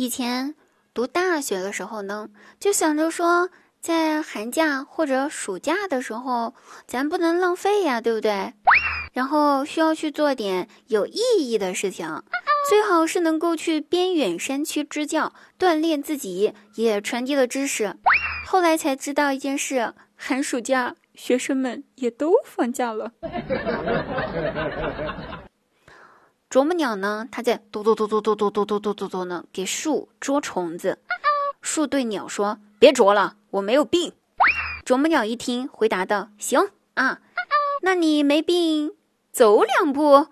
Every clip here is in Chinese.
以前读大学的时候呢，就想着说，在寒假或者暑假的时候，咱不能浪费呀，对不对？然后需要去做点有意义的事情，最好是能够去边远山区支教，锻炼自己，也传递了知识。后来才知道一件事：寒暑假学生们也都放假了。啄木鸟呢？它在嘟嘟嘟嘟嘟嘟嘟嘟嘟嘟嘟呢，给树捉虫子。树对鸟说：“别啄了，我没有病。”啄木鸟一听，回答道：“行啊，那你没病，走两步。”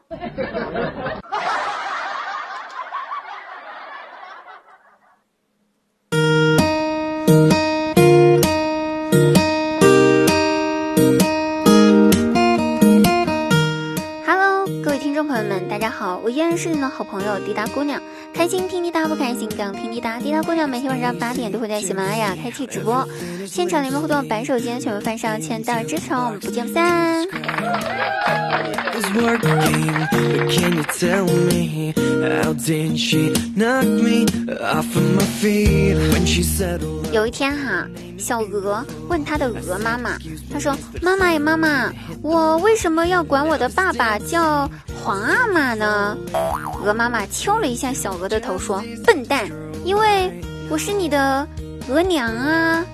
好朋友滴答姑娘，开心听滴答，不开心更听滴答。滴答姑娘每天晚上八点都会在喜马拉雅开启直播，现场联麦互动，白手间全部翻上签到支持，我们不见不散。有一天哈，小鹅问他的鹅妈妈，他说：“妈妈呀妈妈，我为什么要管我的爸爸叫？”皇阿玛呢？鹅妈妈敲了一下小鹅的头，说：“笨蛋，因为我是你的额娘啊。”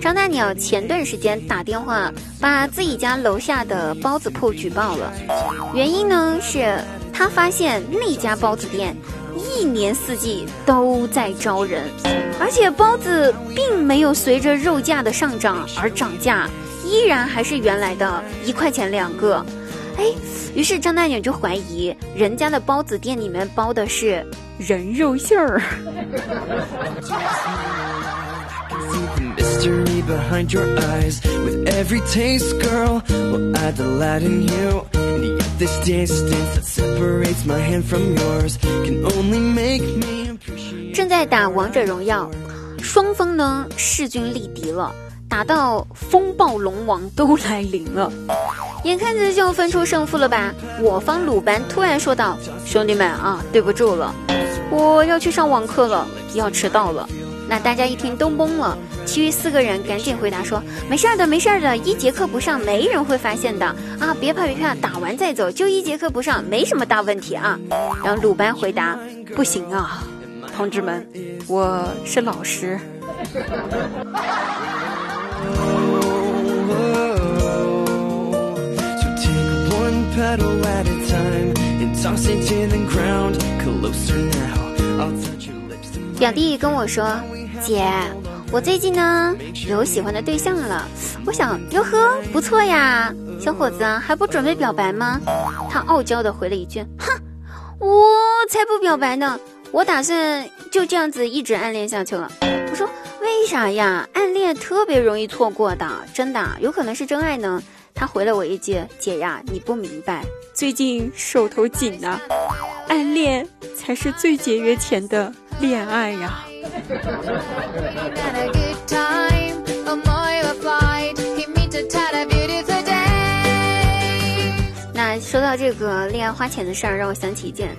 张大鸟前段时间打电话把自己家楼下的包子铺举报了，原因呢是。他发现那家包子店一年四季都在招人，而且包子并没有随着肉价的上涨而涨价，依然还是原来的一块钱两个。哎，于是张大鸟就怀疑人家的包子店里面包的是人肉馅儿。Behind your eyes with every taste girl，我爱的来的你正在打王者荣耀，双方呢势均力敌了，打到风暴龙王都来临了，眼看着就要分出胜负了吧？我方鲁班突然说道：“兄弟们啊，对不住了，我要去上网课了，要迟到了。”那大家一听都懵了，其余四个人赶紧回答说：“没事儿的，没事儿的，一节课不上没人会发现的啊！别怕别怕，打完再走，就一节课不上，没什么大问题啊。”然后鲁班回答：“不行啊，同志们，我是老师。”表弟跟我说。姐，我最近呢有喜欢的对象了，我想，哟呵，不错呀，小伙子还不准备表白吗？他傲娇的回了一句，哼，我才不表白呢，我打算就这样子一直暗恋下去了。我说为啥呀？暗恋特别容易错过的，真的有可能是真爱呢。他回了我一句，姐呀，你不明白，最近手头紧呢，暗恋才是最节约钱的恋爱呀。那说到这个恋爱花钱的事儿，让我想起一件，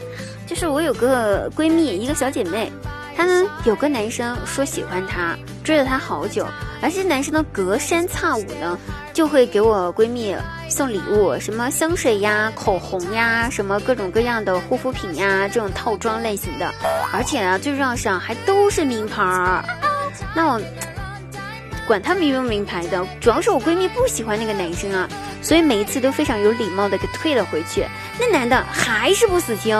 就是我有个闺蜜，一个小姐妹，她呢有个男生说喜欢她，追了她好久，而这男生呢隔三差五呢就会给我闺蜜。送礼物，什么香水呀、口红呀，什么各种各样的护肤品呀，这种套装类型的，而且啊，最重要是啊，还都是名牌儿。那我管他名不名牌的，主要是我闺蜜不喜欢那个男生啊，所以每一次都非常有礼貌的给退了回去。那男的还是不死心，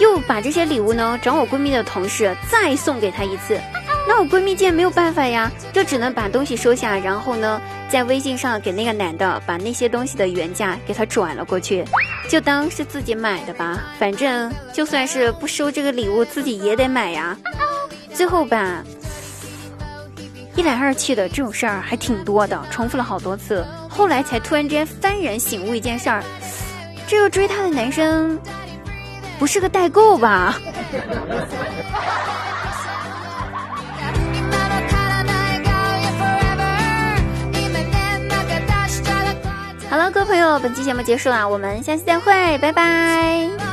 又把这些礼物呢找我闺蜜的同事再送给她一次。那我闺蜜见没有办法呀，就只能把东西收下，然后呢，在微信上给那个男的把那些东西的原价给他转了过去，就当是自己买的吧。反正就算是不收这个礼物，自己也得买呀。最后吧，一来二去的这种事儿还挺多的，重复了好多次。后来才突然之间幡然醒悟一件事儿，这个追她的男生不是个代购吧？本期节目结束了，我们下期再会，拜拜。